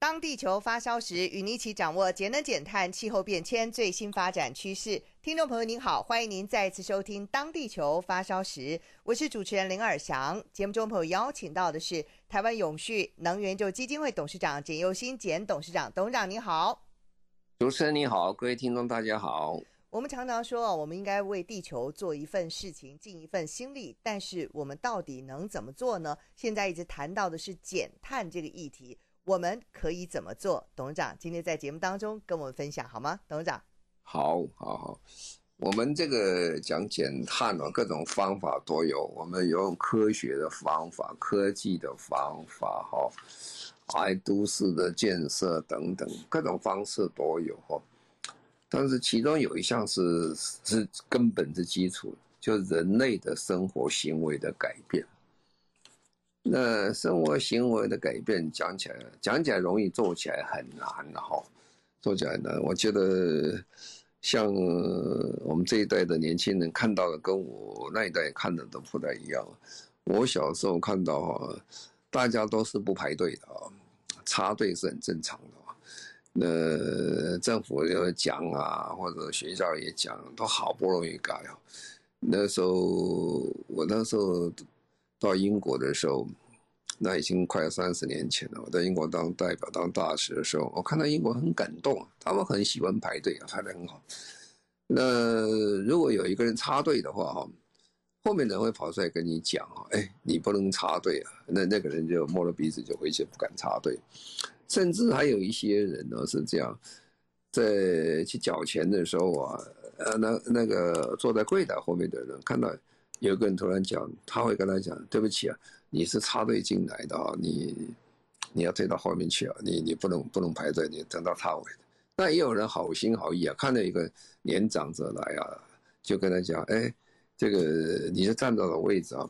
当地球发烧时，与您一起掌握节能减碳、气候变迁最新发展趋势。听众朋友您好，欢迎您再次收听《当地球发烧时》，我是主持人林尔翔。节目中朋友邀请到的是台湾永续能源就基金会董事长简佑新简董事长，董事长您好。主持人你好，各位听众大家好。我们常常说，我们应该为地球做一份事情，尽一份心力。但是，我们到底能怎么做呢？现在一直谈到的是减碳这个议题，我们可以怎么做？董事长今天在节目当中跟我们分享好吗？董事长，好，好，好。我们这个讲减碳啊，各种方法都有。我们有科学的方法、科技的方法，哈，爱都市的建设等等，各种方式都有，哈。但是其中有一项是是根本的基础，就人类的生活行为的改变。那生活行为的改变讲起来讲起来容易，做起来很难的哈。做起来呢，我觉得像我们这一代的年轻人看到的，跟我那一代看的都不太一样。我小时候看到哈，大家都是不排队的，插队是很正常的。那政府也讲啊，或者学校也讲，都好不容易改。那时候我那时候到英国的时候，那已经快三十年前了。我在英国当代表、当大使的时候，我看到英国很感动，他们很喜欢排队，排得很好。那如果有一个人插队的话，哈，后面的人会跑出来跟你讲，哎，你不能插队啊。那那个人就摸了鼻子就回去，不敢插队。甚至还有一些人呢是这样，在去缴钱的时候啊，呃，那那个坐在柜台后面的人看到有个人突然讲，他会跟他讲：“对不起啊，你是插队进来的啊，你你要退到后面去啊，你你不能不能排队，你等到他尾。”那也有人好心好意啊，看到一个年长者来啊，就跟他讲：“哎，这个你是站到了位置啊。”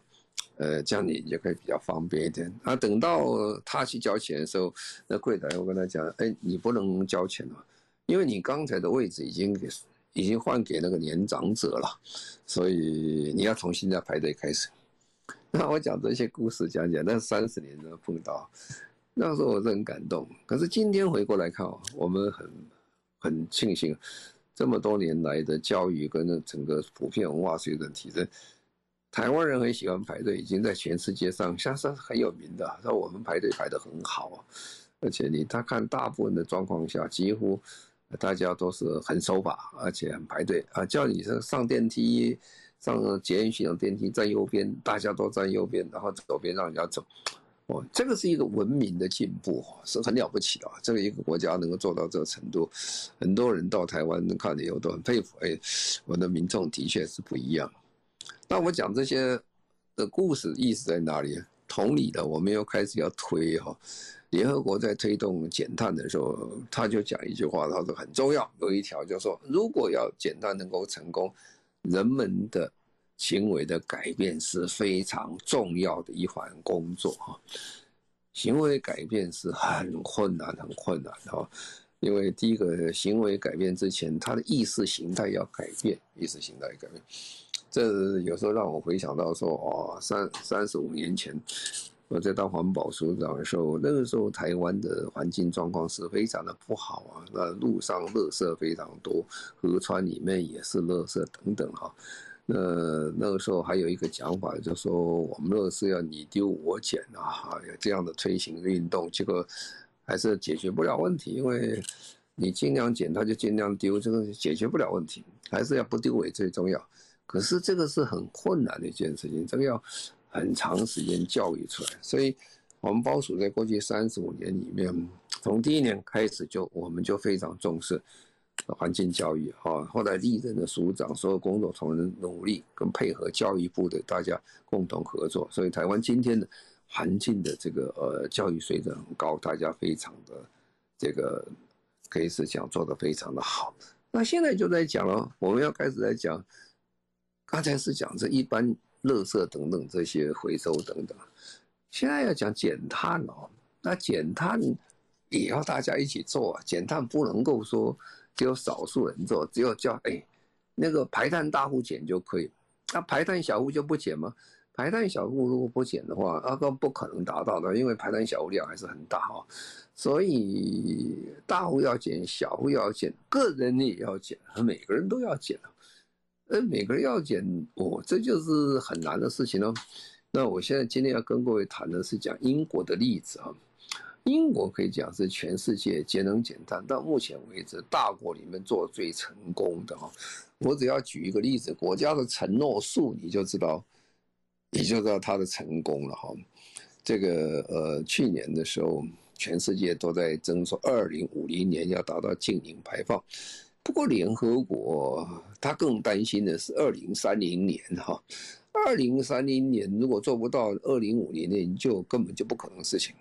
呃，这样你也可以比较方便一点。啊，等到他去交钱的时候，那柜台又跟他讲：“哎，你不能交钱了，因为你刚才的位置已经给已经换给那个年长者了，所以你要重新再排队开始。”那我讲这些故事讲讲，那三十年都碰到，那时候我是很感动。可是今天回过来看，我们很很庆幸，这么多年来的教育跟整个普遍文化水准提升。台湾人很喜欢排队，已经在全世界上像是很有名的。那我们排队排得很好，而且你他看大部分的状况下，几乎大家都是很守法，而且很排队啊。叫你上上电梯、上捷运系统电梯站右边，大家都站右边，然后左边让人家走。哦，这个是一个文明的进步，是很了不起的。这个一个国家能够做到这个程度，很多人到台湾看了以后都很佩服。哎，我的民众的确是不一样。那我讲这些的故事意思在哪里？同理的，我们又开始要推哈，联合国在推动减碳的时候，他就讲一句话，他说很重要，有一条就是说，如果要减碳能够成功，人们的行为的改变是非常重要的一环工作哈。行为改变是很困难、很困难的哈，因为第一个行为改变之前，他的意识形态要改变，意识形态要改变。这有时候让我回想到说，哦，三三十五年前，我在当环保署长的时候，那个时候台湾的环境状况是非常的不好啊。那路上垃圾非常多，河川里面也是垃圾等等哈。那那个时候还有一个讲法，就说我们垃圾要你丢我捡啊，有这样的推行运动，结果还是解决不了问题，因为你尽量捡，它就尽量丢，这个解决不了问题，还是要不丢为最重要。可是这个是很困难的一件事情，这个要很长时间教育出来。所以，我们保署在过去三十五年里面，从第一年开始就我们就非常重视环境教育啊。后来历任的署长，所有工作同仁努力跟配合教育部的大家共同合作，所以台湾今天的环境的这个呃教育水准很高，大家非常的这个可以是讲做得非常的好。那现在就在讲了，我们要开始来讲，刚才是讲这一般垃圾等等这些回收等等，现在要讲减碳哦。那减碳也要大家一起做啊，减碳不能够说只有少数人做，只有叫哎那个排碳大户减就可以，那排碳小户就不减吗？排碳小户如果不减的话，那个不可能达到的，因为排碳小户量还是很大哈。所以大户要减，小户要减，个人也要减，每个人都要减。呃，每个人要减，哦，这就是很难的事情哦。那我现在今天要跟各位谈的是讲英国的例子啊。英国可以讲是全世界节能减碳到目前为止大国里面做最成功的哈。我只要举一个例子，国家的承诺数，你就知道，你就知道它的成功了哈。这个呃，去年的时候。全世界都在争说，二零五零年要达到净零排放。不过联合国他更担心的是二零三零年哈，二零三零年如果做不到，二零五零年就根本就不可能的事情。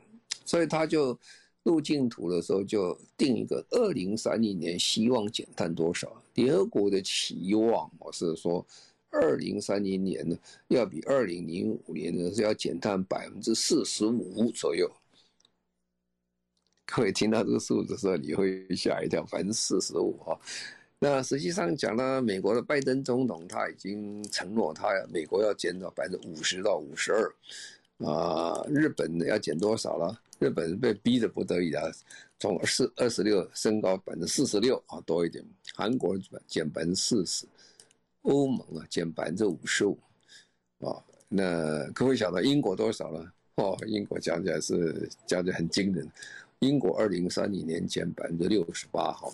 所以他就路径图的时候就定一个二零三零年希望减碳多少。联合国的期望我是说，二零三零年呢要比二零零五年呢是要减碳百分之四十五左右。各位听到这个数字的时候，你会吓一跳，百分之四十五哈。那实际上讲呢，美国的拜登总统他已经承诺，他美国要减到百分之五十到五十二。啊，日本要减多少了？日本被逼得不得已啊，从四二十六升高百分之四十六啊，多一点。韩国减百分之四十，欧盟啊减百分之五十五。啊，那各位晓得英国多少了？哦，英国讲起来是讲的很惊人。英国二零三零年减百分之六十八，哈，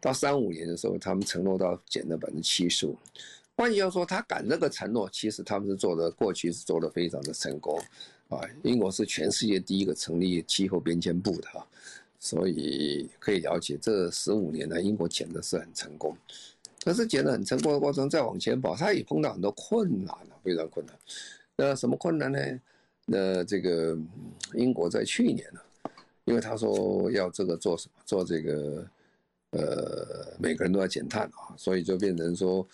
到三五年的时候，他们承诺到减了百分之七十五。换句话说，他赶这个承诺，其实他们是做的，过去是做的非常的成功，啊，英国是全世界第一个成立气候变迁部的哈，所以可以了解这十五年来英国减的是很成功。可是减的很成功的过程再往前跑，他也碰到很多困难了，非常困难。那什么困难呢？那这个英国在去年呢？因为他说要这个做什么？做这个，呃，每个人都要减碳啊，所以就变成说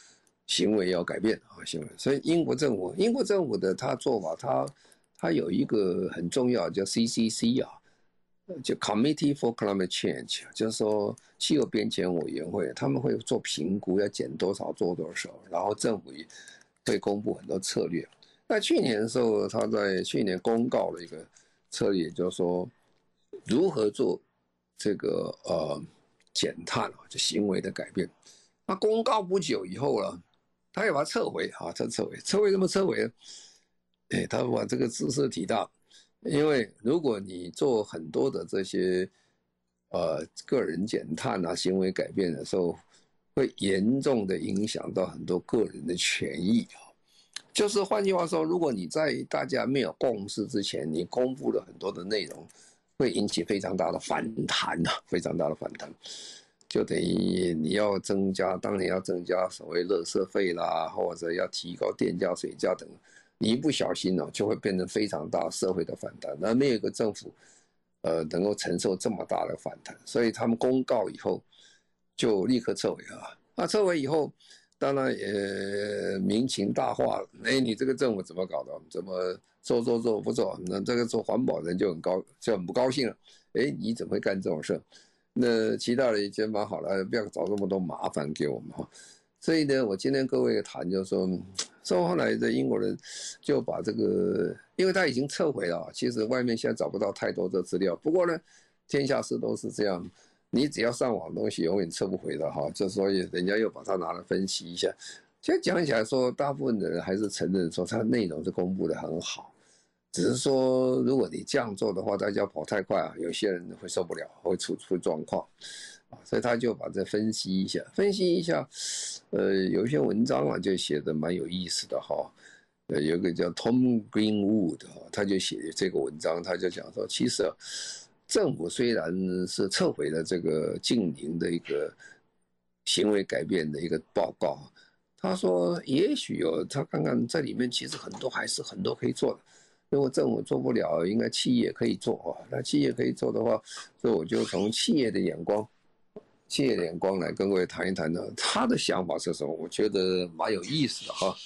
行为要改变啊，行为。所以英国政府，英国政府的他做法，他他有一个很重要叫 CCC 啊，就 Committee for Climate Change，就是说气候变迁委员会，他们会做评估，要减多少做多少，然后政府也会公布很多策略。那去年的时候，他在去年公告了一个策略，就是说。如何做这个呃减碳啊？就行为的改变。那公告不久以后了，他要把它撤回啊，他撤回，撤回什么撤回？哎，他把这个兹事体大，因为如果你做很多的这些呃个人减碳啊行为改变的时候，会严重的影响到很多个人的权益啊。就是换句话说，如果你在大家没有共识之前，你公布了很多的内容。会引起非常大的反弹呐，非常大的反弹，就等于你要增加，当年要增加所谓垃圾费啦，或者要提高电价、水价等，你一不小心呢，就会变成非常大社会的反弹。那没有一个政府，呃，能够承受这么大的反弹，所以他们公告以后就立刻撤回啊。那撤回以后，当然也民情大化了。哎，你这个政府怎么搞的？怎么？做做做不做，那这个做环保人就很高，就很不高兴了。哎，你怎么会干这种事？那其他的已经蛮好了，不要找这么多麻烦给我们哈。所以呢，我今天各位谈就是说，说后来的英国人就把这个，因为他已经撤回了，其实外面现在找不到太多的资料。不过呢，天下事都是这样，你只要上网东西永远撤不回的哈。就所以人家又把它拿来分析一下。其实讲起来说，大部分的人还是承认说，它内容是公布的很好。只是说，如果你这样做的话，大家跑太快啊，有些人会受不了，会出出状况，所以他就把这分析一下，分析一下，呃，有一些文章啊，就写的蛮有意思的哈，呃，有个叫 Tom Greenwood 哈，他就写这个文章，他就讲说，其实政府虽然是撤回了这个净零的一个行为改变的一个报告，他说也许有他看看这里面其实很多还是很多可以做的。如果政府做不了，应该企业可以做啊。那企业可以做的话，所以我就从企业的眼光，企业眼光来跟各位谈一谈呢。他的想法是什么？我觉得蛮有意思的哈。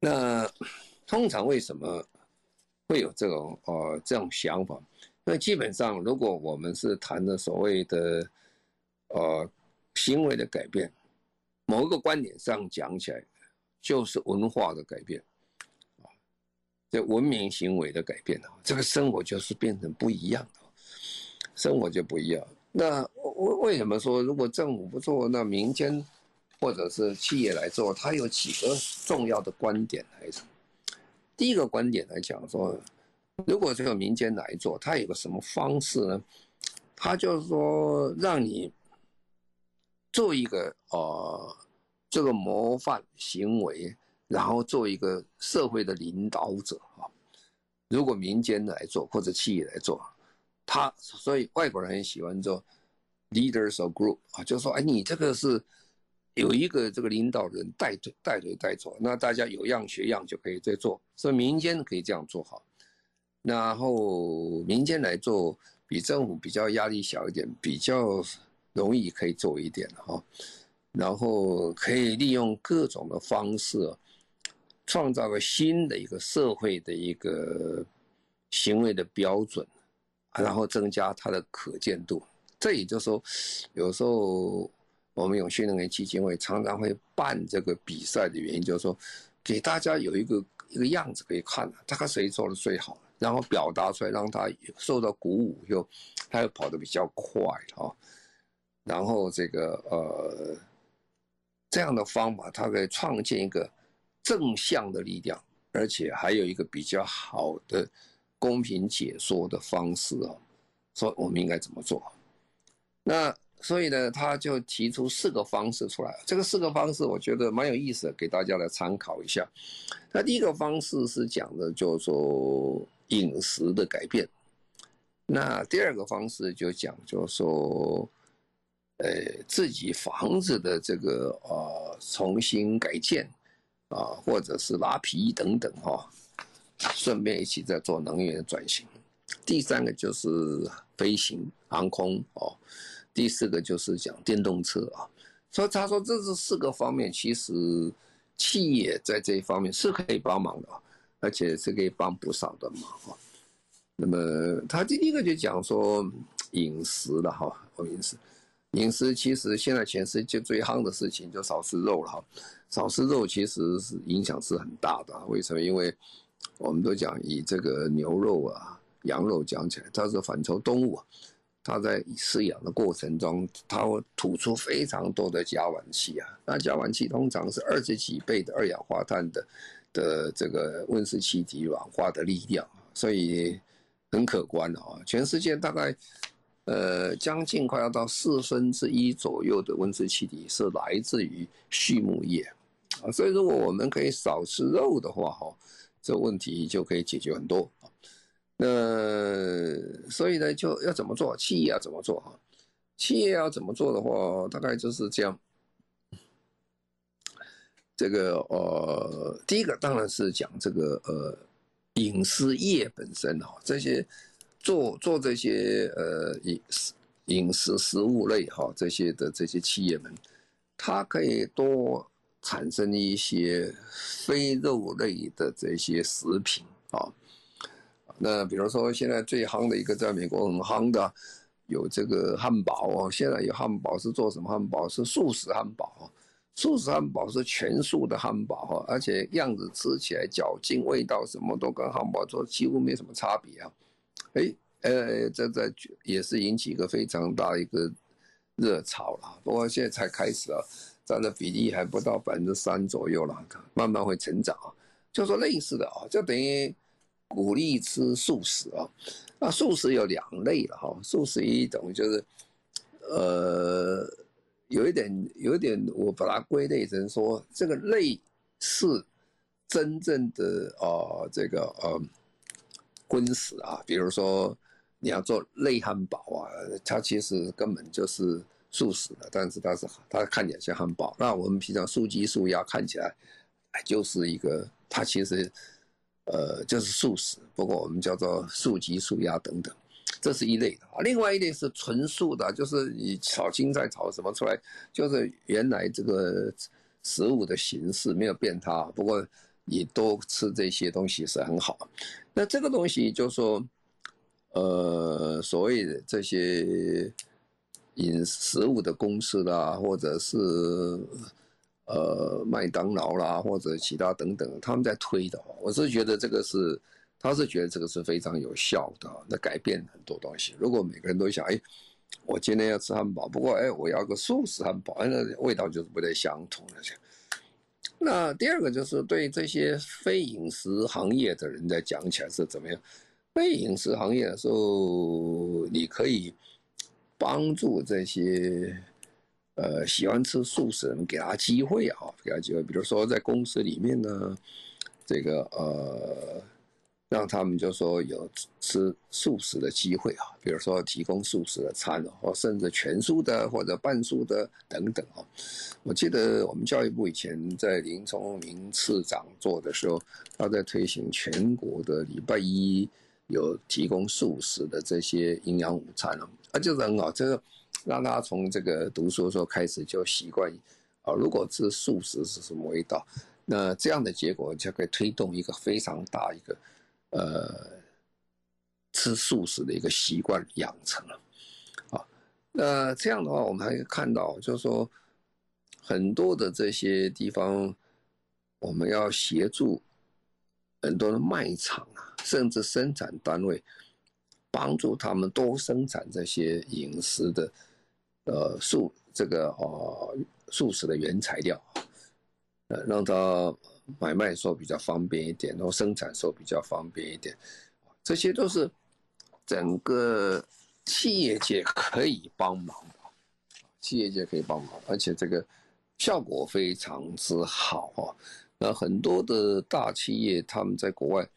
那通常为什么会有这种呃这种想法？那基本上，如果我们是谈的所谓的呃行为的改变，某一个观点上讲起来，就是文化的改变啊，这文明行为的改变啊，这个生活就是变成不一样的，生活就不一样。那为为什么说如果政府不做，那民间或者是企业来做？它有几个重要的观点来说。第一个观点来讲说，如果这个民间来做，它有个什么方式呢？它就是说让你做一个呃这个模范行为，然后做一个社会的领导者啊。如果民间来做或者企业来做，他所以外国人很喜欢做 leaders of group 啊，就是说哎，你这个是。有一个这个领导人带队带队带做，那大家有样学样就可以再做，所以民间可以这样做好，然后民间来做比政府比较压力小一点，比较容易可以做一点哈，然后可以利用各种的方式，创造个新的一个社会的一个行为的标准，然后增加它的可见度。这也就是说，有时候。我们永续能源基金会常常会办这个比赛的原因，就是说，给大家有一个一个样子可以看，大概谁做的最好，然后表达出来，让他受到鼓舞，又他又跑得比较快哈，然后这个呃这样的方法，它可以创建一个正向的力量，而且还有一个比较好的公平解说的方式啊，说我们应该怎么做，那。所以呢，他就提出四个方式出来。这个四个方式，我觉得蛮有意思的，给大家来参考一下。那第一个方式是讲的，就是说饮食的改变。那第二个方式就讲，就是说，呃，自己房子的这个呃重新改建啊，或者是拉皮等等哈，顺便一起在做能源转型。第三个就是飞行航空哦。第四个就是讲电动车啊，所以他说这是四个方面，其实企业在这一方面是可以帮忙的，而且是可以帮不少的忙啊。那么他第一个就讲说饮食了哈，饮食，饮食其实现在全世界最夯的事情就少吃肉了哈，少吃肉其实是影响是很大的，为什么？因为我们都讲以这个牛肉啊、羊肉讲起来，它是反刍动物。它在饲养的过程中，它会吐出非常多的甲烷气啊。那甲烷气通常是二十几倍的二氧化碳的的这个温室气体软化的力量，所以很可观啊。全世界大概呃将近快要到四分之一左右的温室气体是来自于畜牧业啊。所以如果我们可以少吃肉的话，哈，这问题就可以解决很多。那所以呢，就要怎么做？企业要怎么做？哈，企业要怎么做的话，大概就是这样。这个呃，第一个当然是讲这个呃，饮食业本身哈，这些做做这些呃饮食饮食食物类哈，这些的这些企业们，它可以多产生一些非肉类的这些食品啊。那比如说，现在最夯的一个，在美国很夯的，有这个汉堡哦。现在有汉堡是做什么汉堡？是素食汉堡。素食汉堡是全素的汉堡哈，而且样子吃起来嚼劲、味道什么都跟汉堡做几乎没什么差别啊。哎，呃，这这也是引起一个非常大一个热潮了。不过现在才开始啊，占的比例还不到百分之三左右了，慢慢会成长啊。就说类似的啊，就等于。鼓励吃素食啊，那素食有两类了哈。素食一种就是，呃，有一点有一点，我把它归类成说，这个类是真正的啊、这个呃，荤食啊，比如说你要做类汉堡啊，它其实根本就是素食的，但是它是它看起来像汉堡。那我们平常素鸡素鸭看起来，就是一个。它其实呃就是素食，不过我们叫做素鸡、素鸭等等，这是一类的啊。另外一类是纯素的，就是你炒青菜炒什么出来，就是原来这个食物的形式没有变它，不过你多吃这些东西是很好。那这个东西就说，呃，所谓的这些。饮食物的公司啦，或者是呃麦当劳啦，或者其他等等，他们在推的。我是觉得这个是，他是觉得这个是非常有效的，那改变很多东西。如果每个人都想，哎，我今天要吃汉堡，不过哎，我要个素食汉堡，那味道就是不太相同了。那第二个就是对这些非饮食行业的人在讲起来是怎么样？非饮食行业的时候，你可以。帮助这些呃喜欢吃素食的人，给他机会啊，给他机会。比如说在公司里面呢，这个呃，让他们就说有吃素食的机会啊。比如说提供素食的餐，或甚至全素的或者半素的等等啊。我记得我们教育部以前在林聪明次长做的时候，他在推行全国的礼拜一有提供素食的这些营养午餐了。啊，就是很好，这个让大家从这个读书的时候开始就习惯啊。如果吃素食是什么味道，那这样的结果就可以推动一个非常大一个呃吃素食的一个习惯养成了。啊，那这样的话，我们还可以看到，就是说很多的这些地方，我们要协助很多的卖场啊，甚至生产单位。帮助他们多生产这些饮食的，呃素这个呃素食的原材料，呃让他买卖时候比较方便一点，然后生产时候比较方便一点，这些都是整个企业界可以帮忙，企业界可以帮忙，而且这个效果非常之好啊。那很多的大企业他们在国外。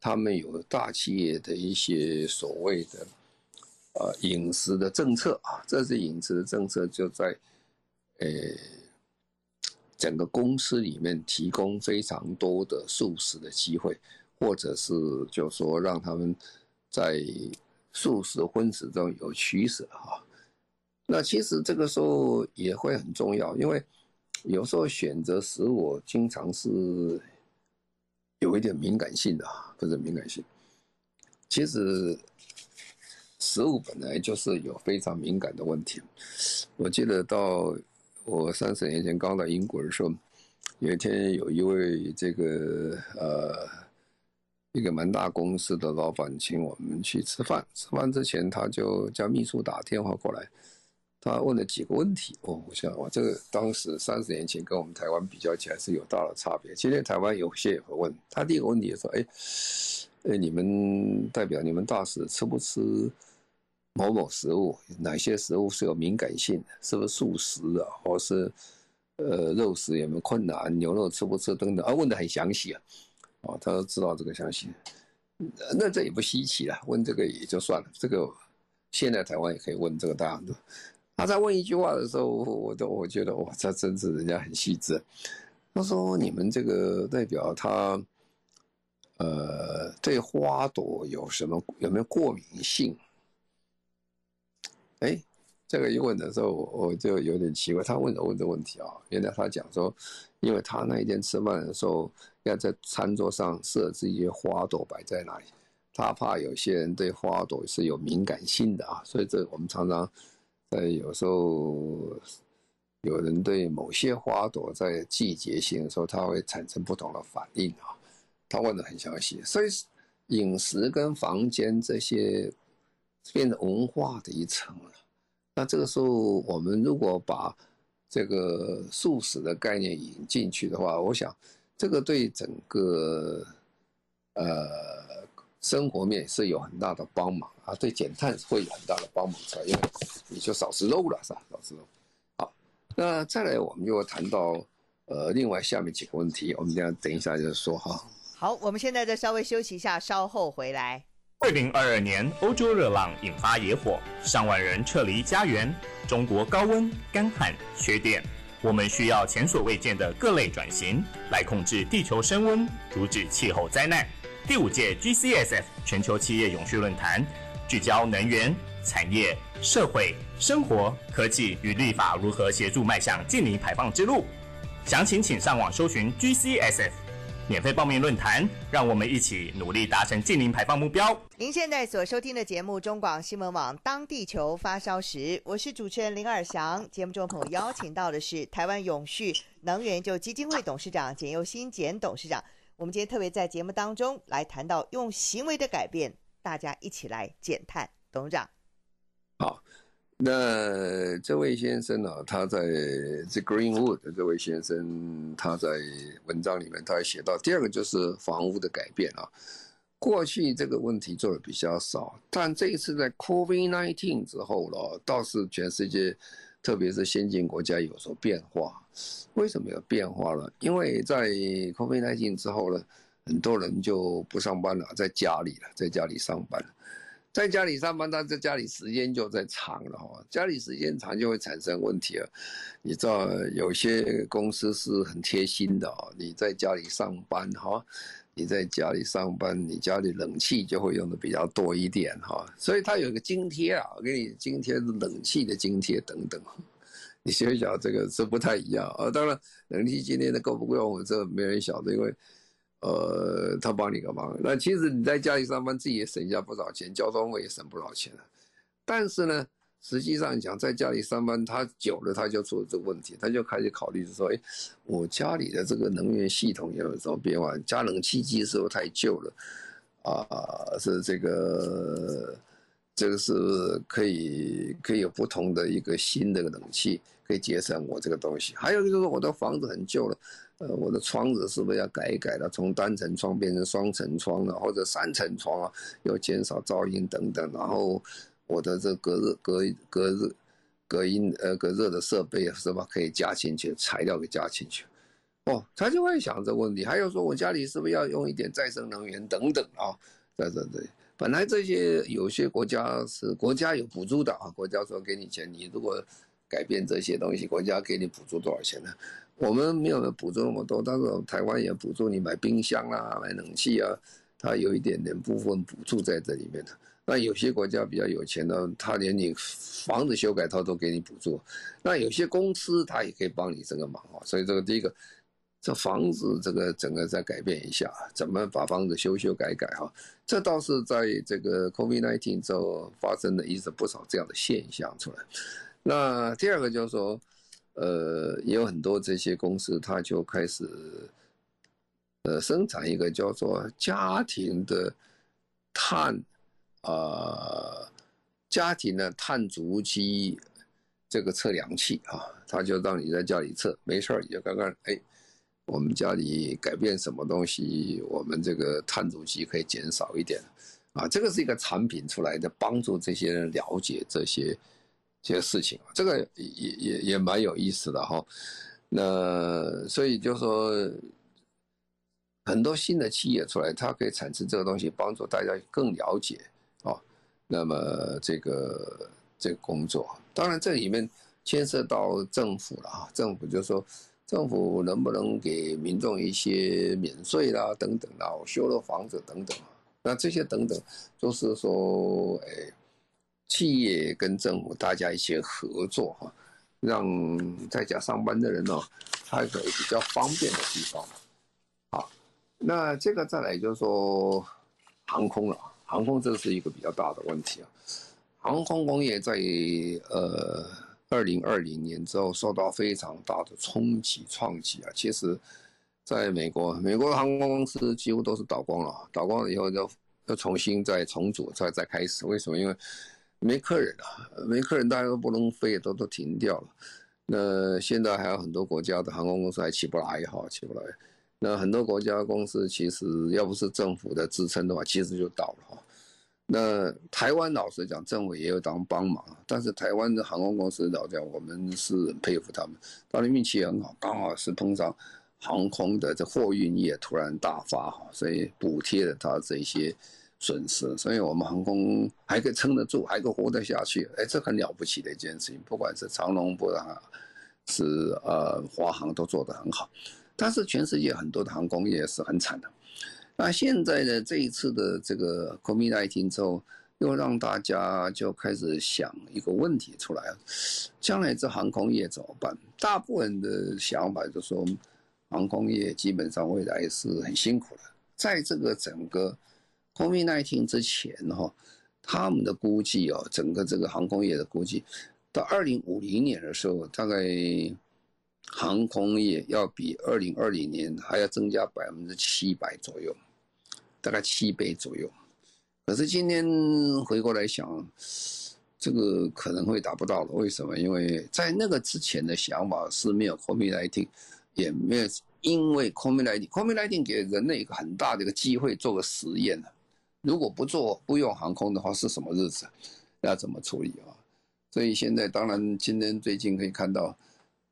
他们有大企业的一些所谓的呃饮食的政策啊，这是饮食的政策，就在呃整个公司里面提供非常多的素食的机会，或者是就说让他们在素食荤食中有取舍哈。那其实这个时候也会很重要，因为有时候选择食物经常是。有一点敏感性的，不是敏感性。其实食物本来就是有非常敏感的问题。我记得到我三十年前刚到英国的时候，有一天有一位这个呃一个蛮大公司的老板请我们去吃饭，吃饭之前他就叫秘书打电话过来。他问了几个问题哦，我想哇，这个当时三十年前跟我们台湾比较起来是有大的差别。今天台湾有些也会问他第一个问题说：“哎，哎，你们代表你们大使吃不吃某某食物？哪些食物是有敏感性的？是不是素食啊？或是呃肉食有没有困难？牛肉吃不吃等等？啊，问得很详细啊。哦，他都知道这个详细，那这也不稀奇了。问这个也就算了，这个现在台湾也可以问这个大样的。他在问一句话的时候，我都我觉得哇，这真是人家很细致。他说：“你们这个代表他，呃，对花朵有什么有没有过敏性？”哎，这个一问的时候，我就有点奇怪。他问的问的问题啊，原来他讲说，因为他那一天吃饭的时候，要在餐桌上设置一些花朵摆在那里，他怕有些人对花朵是有敏感性的啊，所以这我们常常。呃，有时候有人对某些花朵在季节性的时候，它会产生不同的反应啊。他问的很详细，所以饮食跟房间这些变成文化的一层了。那这个时候，我们如果把这个素食的概念引进去的话，我想这个对整个呃。生活面是有很大的帮忙啊，对减碳会有很大的帮忙，因为你就少吃肉了，是吧？少吃肉。好，那再来，我们就谈到呃，另外下面几个问题，我们等下等一下就说哈。好，我们现在再稍微休息一下，稍后回来。二零二二年欧洲热浪引发野火，上万人撤离家园，中国高温、干旱、缺电。我们需要前所未见的各类转型，来控制地球升温，阻止气候灾难。第五届 GCSF 全球企业永续论坛，聚焦能源、产业、社会、生活、科技与立法如何协助迈向净零排放之路。详情请上网搜寻 GCSF。免费报名论坛，让我们一起努力达成近零排放目标。您现在所收听的节目中广新闻网《当地球发烧时》，我是主持人林尔祥。节目中朋友邀请到的是台湾永续能源就基金会董事长简又新简董事长。我们今天特别在节目当中来谈到用行为的改变，大家一起来减碳。董事长，好。那这位先生呢、啊？他在这 Greenwood 的这位先生，他在文章里面他还写到，第二个就是房屋的改变啊。过去这个问题做的比较少，但这一次在 COVID-19 之后了，倒是全世界，特别是先进国家有所变化。为什么有变化呢？因为在 COVID-19 之后呢，很多人就不上班了，在家里了，在家里上班。在家里上班，他在家里时间就在长了哈，家里时间长就会产生问题了。你知道有些公司是很贴心的啊，你在家里上班哈，你在家里上班，你家里冷气就会用的比较多一点哈，所以他有个津贴啊，我给你津贴冷气的津贴等等。你想想，这个是不太一样啊。当然，冷气津贴的够不够用，这没人晓得，因为。呃，他帮你个忙。那其实你在家里上班，自己也省下不少钱，交通费也省不少钱了。但是呢，实际上讲，在家里上班，他久了他就出了这个问题，他就开始考虑说：哎，我家里的这个能源系统有什么变化？加冷气机是不是太旧了？啊，是这个，这个是可以可以有不同的一个新的冷气，可以节省我这个东西。还有就是我的房子很旧了。呃，我的窗子是不是要改一改了？从单层窗变成双层窗了，或者三层窗啊，要减少噪音等等。然后我的这隔热、隔隔热、隔音呃隔热的设备是吧，可以加进去，材料给加进去。哦，他就会想这个问题。还有说我家里是不是要用一点再生能源等等啊？对对对，本来这些有些国家是国家有补助的啊，国家说给你钱，你如果改变这些东西，国家给你补助多少钱呢？我们没有补助那么多，但是台湾也补助你买冰箱啊、买冷气啊，它有一点点部分补助在这里面的。那有些国家比较有钱的，他连你房子修改他都给你补助。那有些公司他也可以帮你这个忙啊。所以这个第一个，这房子这个整个再改变一下，怎么把房子修修改改哈？这倒是在这个 COVID-19 之后发生了一直不少这样的现象出来。那第二个就是说。呃，也有很多这些公司，它就开始，呃，生产一个叫做家庭的碳，啊、家庭的碳足迹这个测量器啊，它就让你在家里测，没事儿你就看看，哎，我们家里改变什么东西，我们这个碳足迹可以减少一点，啊，这个是一个产品出来的，帮助这些人了解这些。这些事情，这个也也也蛮有意思的哈。那所以就说，很多新的企业出来，它可以产生这个东西，帮助大家更了解啊。那么这个这个工作，当然这里面牵涉到政府了啊。政府就说，政府能不能给民众一些免税啦，等等啦，修了房子等等啊。那这些等等，就是说，哎。企业跟政府大家一起合作哈，让在家上班的人呢，他有比较方便的地方。好，那这个再来就是说航空了，航空这是一个比较大的问题啊。航空工业在呃二零二零年之后受到非常大的冲击创击啊。其实，在美国，美国的航空公司几乎都是倒光了，倒光了以后就要重新再重组，再再开始。为什么？因为没客人啊，没客人，大家都不能飞，都都停掉了。那现在还有很多国家的航空公司还起不来哈，起不来。那很多国家公司其实要不是政府的支撑的话，其实就倒了哈。那台湾老实讲，政府也有当帮忙，但是台湾的航空公司老实讲，我们是很佩服他们，当然运气很好，刚好是碰上航空的这货运业突然大发哈，所以补贴了他这些。损失，所以我们航空还可以撑得住，还可以活得下去，哎，这很了不起的一件事情。不管是长龙、不啊，是呃华航都做得很好，但是全世界很多的航空业是很惨的。那现在的这一次的这个 COVID-19 之后，又让大家就开始想一个问题出来了：将来这航空业怎么办？大部分的想法就是说，航空业基本上未来是很辛苦的。在这个整个 COVID-19 之前哈，他们的估计哦，整个这个航空业的估计，到二零五零年的时候，大概航空业要比二零二零年还要增加百分之七百左右，大概七倍左右。可是今天回过来想，这个可能会达不到了。为什么？因为在那个之前的想法是没有 COVID-19，也没有因为 COVID-19，COVID-19 给人类一个很大的一个机会做个实验。如果不做不用航空的话，是什么日子？要怎么处理啊？所以现在当然今天最近可以看到，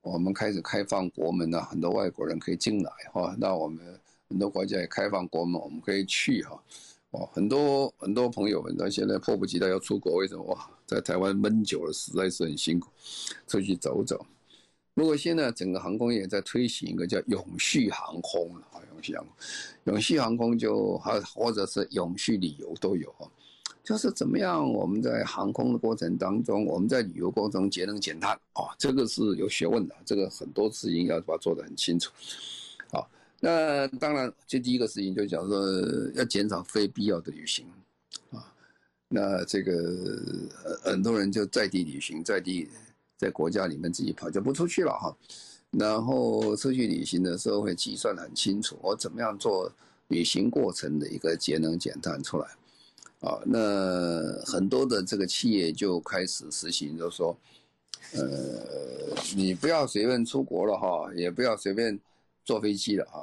我们开始开放国门了，很多外国人可以进来哈。那我们很多国家也开放国门，我们可以去哈。哦，很多很多朋友们，他现在迫不及待要出国，为什么？哇，在台湾闷久了，实在是很辛苦，出去走走。如果现在整个航空业在推行一个叫永续航空啊，永续航空，永续航空就还或者是永续旅游都有，就是怎么样我们在航空的过程当中，我们在旅游过程中节能减碳啊，这个是有学问的，这个很多事情要把它做得很清楚。好那当然，这第一个事情就讲说要减少非必要的旅行，啊，那这个很多人就在地旅行，在地在国家里面自己跑就不出去了哈，然后出去旅行的时候会计算得很清楚，我怎么样做旅行过程的一个节能减碳出来，啊，那很多的这个企业就开始实行，就说，呃，你不要随便出国了哈，也不要随便。坐飞机了啊，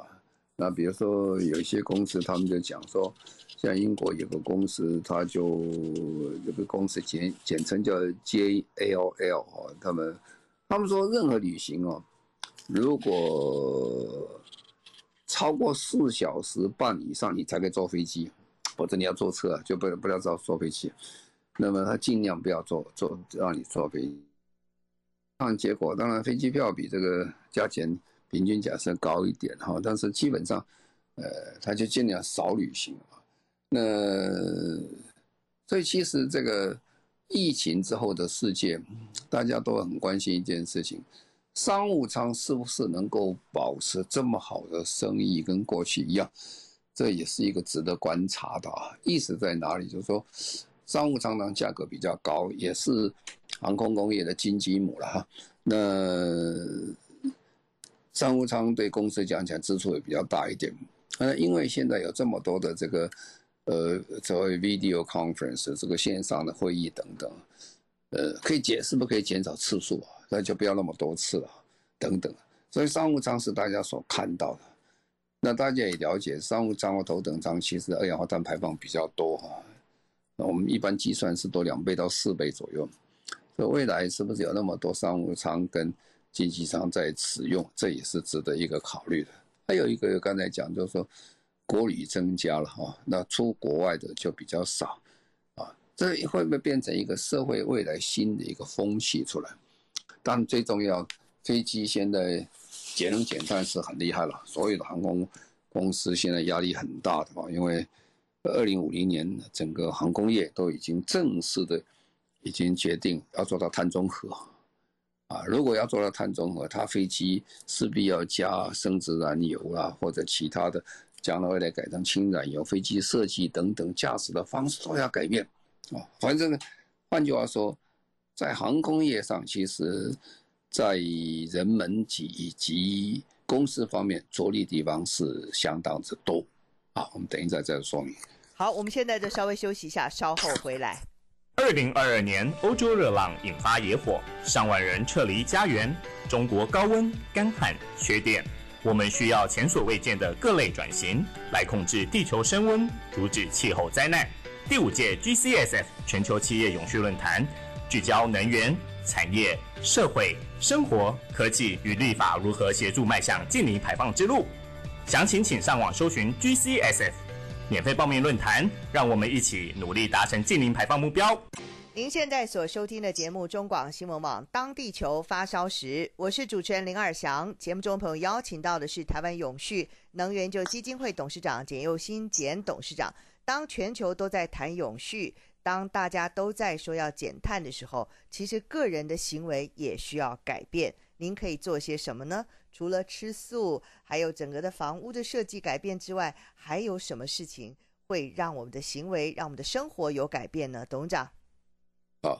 那比如说有一些公司，他们就讲说，像英国有个公司，他就有个公司简简称叫 JAL 啊，他们他们说任何旅行哦，如果超过四小时半以上，你才可以坐飞机，或者你要坐车就不不要坐坐飞机，那么他尽量不要坐坐让你坐飞机，看结果当然飞机票比这个价钱。平均假设高一点哈，但是基本上，呃，他就尽量少旅行啊。那所以其实这个疫情之后的世界，大家都很关心一件事情：商务舱是不是能够保持这么好的生意，跟过去一样？这也是一个值得观察的啊。意思在哪里？就是说，商务舱呢价格比较高，也是航空工业的金鸡母了哈。那商务舱对公司讲起来支出也比较大一点，呃，因为现在有这么多的这个，呃，所谓 video conference 这个线上的会议等等，呃，可以减是不是可以减少次数啊？那就不要那么多次了，等等。所以商务舱是大家所看到的，那大家也了解，商务舱和头等舱其实二氧化碳排放比较多啊，那我们一般计算是多两倍到四倍左右。所以未来是不是有那么多商务舱跟经济舱在使用，这也是值得一个考虑的。还有一个，刚才讲就是说，国旅增加了哈，那出国外的就比较少啊。这会不会变成一个社会未来新的一个风气出来？当然，最重要，飞机现在节能减碳是很厉害了，所有的航空公司现在压力很大的嘛，因为二零五零年整个航空业都已经正式的已经决定要做到碳中和。啊，如果要做到碳中和，它飞机势必要加生质燃油啊，或者其他的，将来未来改成氢燃油，飞机设计等等，驾驶的方式都要改变啊。反正呢，换句话说，在航空业上，其实，在人们及以及公司方面着力地方是相当之多。啊，我们等一下再说明。好，我们现在就稍微休息一下，稍后回来。二零二二年，欧洲热浪引发野火，上万人撤离家园。中国高温、干旱、缺电，我们需要前所未见的各类转型来控制地球升温，阻止气候灾难。第五届 GCSF 全球企业永续论坛聚焦能源、产业、社会、生活、科技与立法如何协助迈向净零排放之路。详情请上网搜寻 GCSF。免费报名论坛，让我们一起努力达成净零排放目标。您现在所收听的节目中广新闻网《当地球发烧时》，我是主持人林尔祥。节目中朋友邀请到的是台湾永续能源就基金会董事长简佑新简董事长。当全球都在谈永续，当大家都在说要减碳的时候，其实个人的行为也需要改变。您可以做些什么呢？除了吃素，还有整个的房屋的设计改变之外，还有什么事情会让我们的行为、让我们的生活有改变呢？董事长。啊，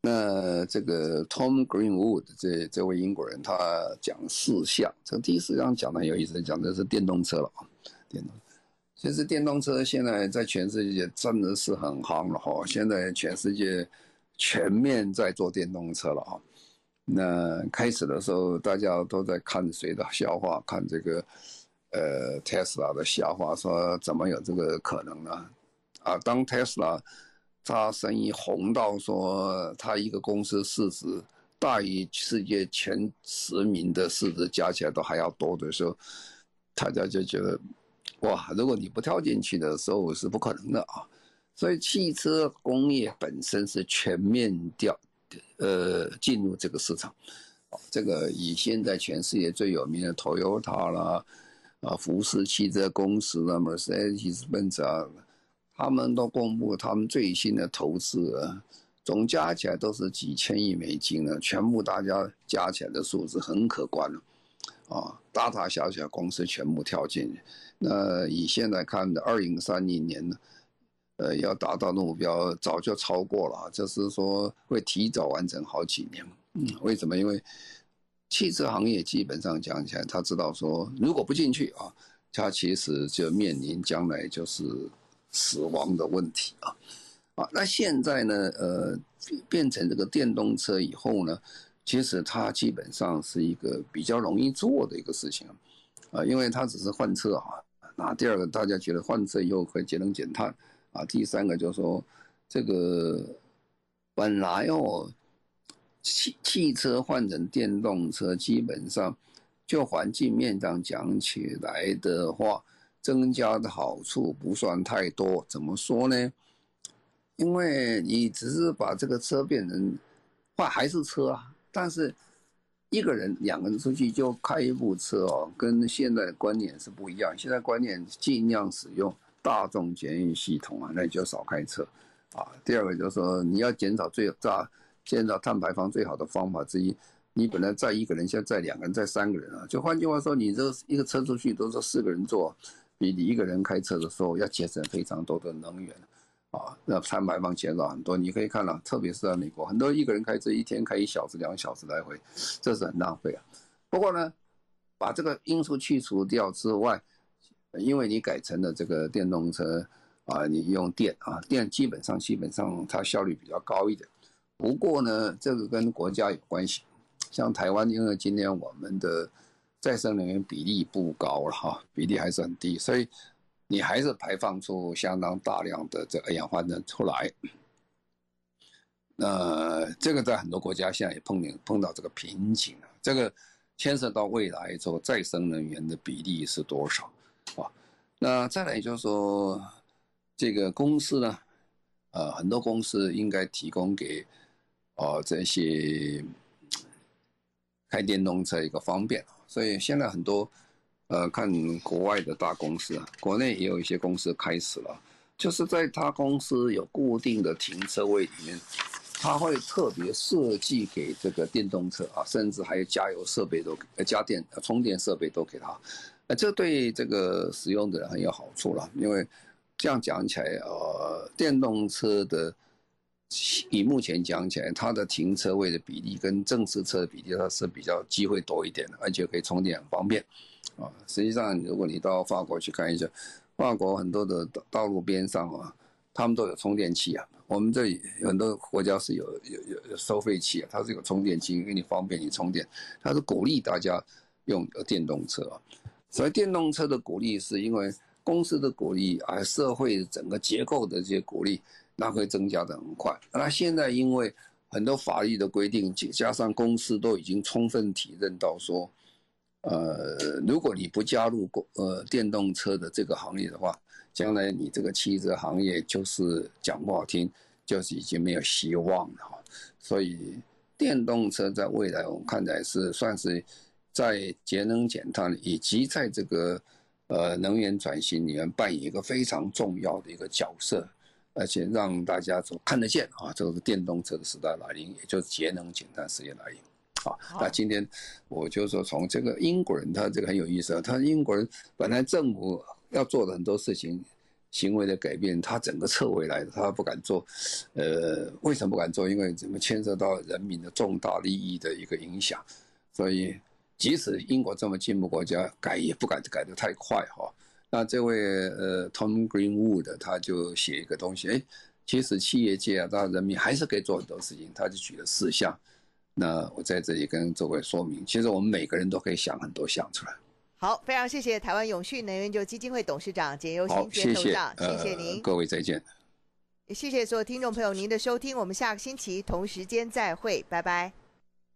那这个 Tom Greenwood 这这位英国人，他讲四项。这第四项讲的很有意思，讲的是电动车了啊。电动，其实电动车现在在全世界真的是很夯了哈。现在全世界全面在做电动车了啊。那开始的时候，大家都在看谁的笑话，看这个呃 Tesla 的笑话，说怎么有这个可能呢？啊，当 Tesla 他生意红到说他一个公司市值大于世界前十名的市值加起来都还要多的时候，大家就觉得哇，如果你不跳进去的时候是不可能的啊。所以汽车工业本身是全面掉。呃，进入这个市场，这个以现在全世界最有名的 Toyota 啦，啊，福斯汽车公司啦，Mercedes-Benz 啊，他们都公布他们最新的投资啊，总加起来都是几千亿美金呢，全部大家加起来的数字很可观了，啊，大大小小公司全部跳进，那以现在看的二零三零年呢？呃，要达到目标早就超过了，就是说会提早完成好几年。嗯，为什么？因为汽车行业基本上讲起来，他知道说，如果不进去啊，他其实就面临将来就是死亡的问题啊。啊，那现在呢，呃，变成这个电动车以后呢，其实它基本上是一个比较容易做的一个事情啊，因为它只是换车啊。那第二个，大家觉得换车以后会节能减碳。啊，第三个就是说，这个本来哦，汽汽车换成电动车，基本上就环境面上讲起来的话，增加的好处不算太多。怎么说呢？因为你只是把这个车变成换还是车啊，但是一个人、两个人出去就开一部车哦，跟现在的观念是不一样。现在观念尽量使用。大众检验系统啊，那你就少开车，啊。第二个就是说，你要减少最大减少碳排放最好的方法之一，你本来载一个人，现在载两个人，载三个人啊。就换句话说，你这一个车出去都是四个人坐，比你一个人开车的时候要节省非常多的能源，啊，那碳排放减少很多。你可以看到，特别是在美国，很多一个人开车一天开一小时、两小时来回，这是很浪费啊。不过呢，把这个因素去除掉之外，因为你改成了这个电动车啊，你用电啊，电基本上基本上它效率比较高一点。不过呢，这个跟国家有关系。像台湾，因为今年我们的再生能源比例不高了哈，比例还是很低，所以你还是排放出相当大量的这个二氧化碳出来。那这个在很多国家现在也碰见碰到这个瓶颈了。这个牵涉到未来之后再生能源的比例是多少？啊，那再来就是说，这个公司呢，呃，很多公司应该提供给，哦，这些开电动车一个方便。所以现在很多，呃，看国外的大公司啊，国内也有一些公司开始了，就是在他公司有固定的停车位里面，他会特别设计给这个电动车啊，甚至还有加油设备都，呃，加电充电设备都给他。呃这对这个使用的人很有好处了，因为这样讲起来，呃，电动车的以目前讲起来，它的停车位的比例跟正式车的比例，它是比较机会多一点的，而且可以充电很方便。啊，实际上如果你到法国去看一下，法国很多的道路边上啊，他们都有充电器啊。我们这里很多国家是有有有有收费器啊，它是有充电器，给你方便你充电，它是鼓励大家用电动车啊。所以电动车的鼓励是因为公司的鼓励，而社会整个结构的这些鼓励，那会增加的很快。那现在因为很多法律的规定，加上公司都已经充分体认到说，呃，如果你不加入公呃电动车的这个行业的话，将来你这个汽车行业就是讲不好听，就是已经没有希望了。所以电动车在未来，我们看来是算是在节能减碳以及在这个呃能源转型里面扮演一个非常重要的一个角色，而且让大家都看得见啊，这个是电动车的时代来临，也就是节能减碳时代来临。好，那今天我就说，从这个英国人，他这个很有意思啊。他英国人本来政府要做的很多事情、行为的改变，他整个撤回来，他不敢做。呃，为什么不敢做？因为怎么牵涉到人民的重大利益的一个影响，所以即使英国这么进步国家，改也不敢改得太快哈。那这位呃 Tom Greenwood 他就写一个东西，哎，其实企业界啊，当然人民还是可以做很多事情，他就举了四项。那我在这里跟各位说明，其实我们每个人都可以想很多想出来。好，非常谢谢台湾永续能源就基金会董事长简尤新简董事长，谢谢您、呃，各位再见。也谢谢所有听众朋友您的收听，我们下个星期同时间再会，拜拜。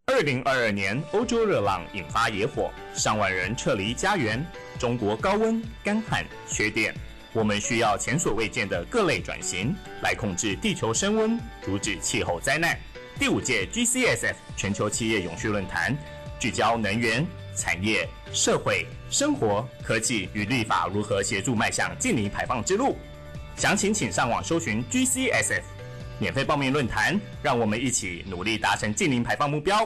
二零二二年欧洲热浪引发野火，上万人撤离家园，中国高温、干旱、缺电，我们需要前所未见的各类转型来控制地球升温，阻止气候灾难。第五届 GCSF 全球企业永续论坛聚焦能源、产业、社会、生活、科技与立法如何协助迈向净零排放之路。详情请上网搜寻 GCSF，免费报名论坛，让我们一起努力达成净零排放目标。